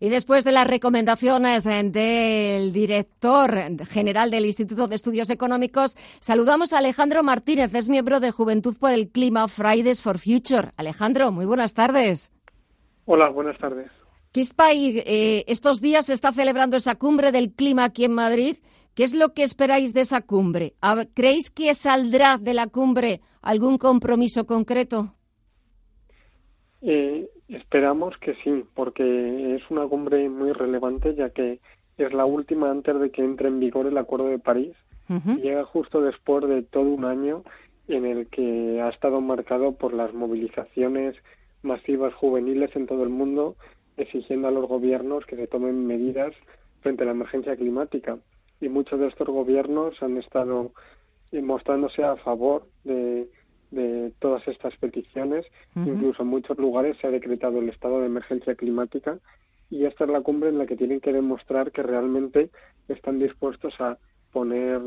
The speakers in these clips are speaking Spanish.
Y después de las recomendaciones eh, del director general del Instituto de Estudios Económicos, saludamos a Alejandro Martínez, es miembro de Juventud por el Clima Fridays for Future. Alejandro, muy buenas tardes. Hola, buenas tardes. Kispay, eh, estos días se está celebrando esa cumbre del clima aquí en Madrid. ¿Qué es lo que esperáis de esa cumbre? ¿Creéis que saldrá de la cumbre algún compromiso concreto? Eh, esperamos que sí, porque es una cumbre muy relevante, ya que es la última antes de que entre en vigor el Acuerdo de París. Llega justo después de todo un año en el que ha estado marcado por las movilizaciones masivas juveniles en todo el mundo, exigiendo a los gobiernos que se tomen medidas frente a la emergencia climática. Y muchos de estos gobiernos han estado mostrándose a favor de de todas estas peticiones. Incluso en muchos lugares se ha decretado el estado de emergencia climática y esta es la cumbre en la que tienen que demostrar que realmente están dispuestos a poner,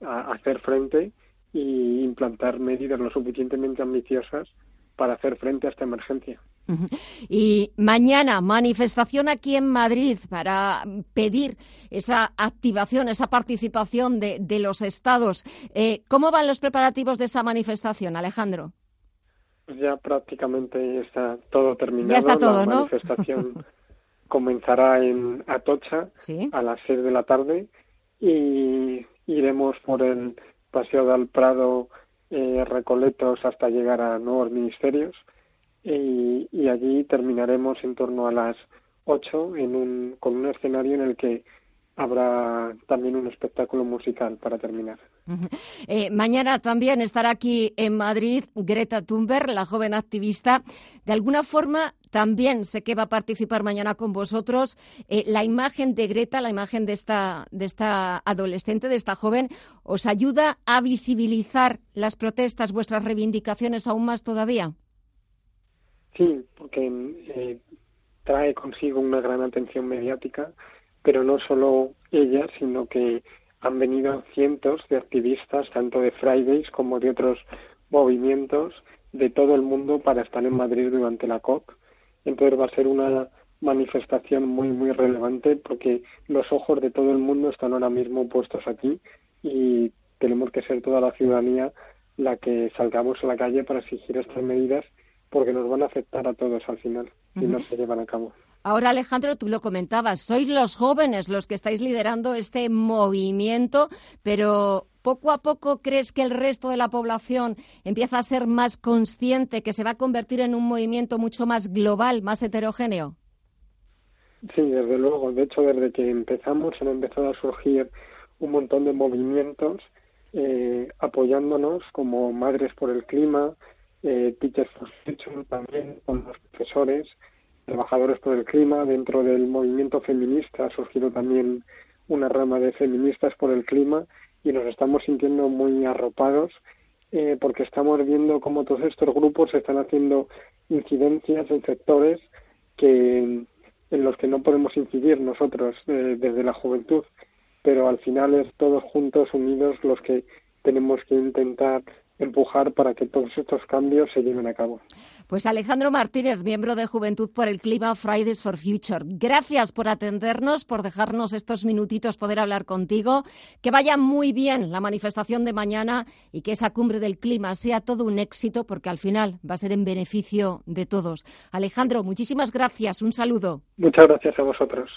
a hacer frente y implantar medidas lo suficientemente ambiciosas para hacer frente a esta emergencia. Y mañana, manifestación aquí en Madrid para pedir esa activación, esa participación de, los estados. Eh, ¿Cómo van los preparativos de esa manifestación, Alejandro? Pues ya prácticamente está todo terminado. Ya está todo, La manifestación comenzará en Atocha a las seis de la tarde y iremos por el Paseo del Prado eh, Recoletos hasta llegar a nuevos ministerios y, allí terminaremos en torno a las 8 en un, con un escenario en el que habrá también un espectáculo musical para terminar. Eh, mañana también estará aquí en Madrid Greta Thunberg, la joven activista. De alguna forma también sé que va a participar mañana con vosotros. Eh, la imagen de Greta, la imagen de esta, de esta adolescente, de esta joven, ¿os ayuda a visibilizar las protestas, vuestras reivindicaciones aún más todavía? Sí, porque eh, trae consigo una gran atención mediática, pero no solo ella, sino que han venido cientos de activistas, tanto de Fridays como de otros movimientos de todo el mundo para estar en Madrid durante la COP. Entonces va a ser una manifestación muy, muy relevante porque los ojos de todo el mundo están ahora mismo puestos aquí y tenemos que ser toda la ciudadanía la que salgamos a la calle para exigir estas medidas porque nos van a afectar a todos al final si no se llevan a cabo. Ahora, Alejandro, tú lo comentabas, sois los jóvenes los que estáis liderando este movimiento, pero poco a poco crees que el resto de la población empieza a ser más consciente, que se va a convertir en un movimiento mucho más global, más heterogéneo. Sí, desde luego. De hecho, desde que empezamos han empezado a surgir un montón de movimientos eh, apoyándonos como Madres por el Clima, eh, Teachers for Future también con los profesores, trabajadores por el clima. Dentro del movimiento feminista ha surgido también una rama de feministas por el clima y nos estamos sintiendo muy arropados eh, porque estamos viendo cómo todos estos grupos están haciendo incidencias en sectores que en los que no podemos incidir nosotros eh, desde la juventud, pero al final es todos juntos, unidos, los que tenemos que intentar empujar para que todos estos cambios se lleven a cabo. Pues Alejandro Martínez, miembro de Juventud por el Clima Fridays for Future. Gracias por atendernos, por dejarnos estos minutitos poder hablar contigo. Que vaya muy bien la manifestación de mañana y que esa cumbre del clima sea todo un éxito porque al final va a ser en beneficio de todos. Alejandro, muchísimas gracias. Un saludo. Muchas gracias a vosotros.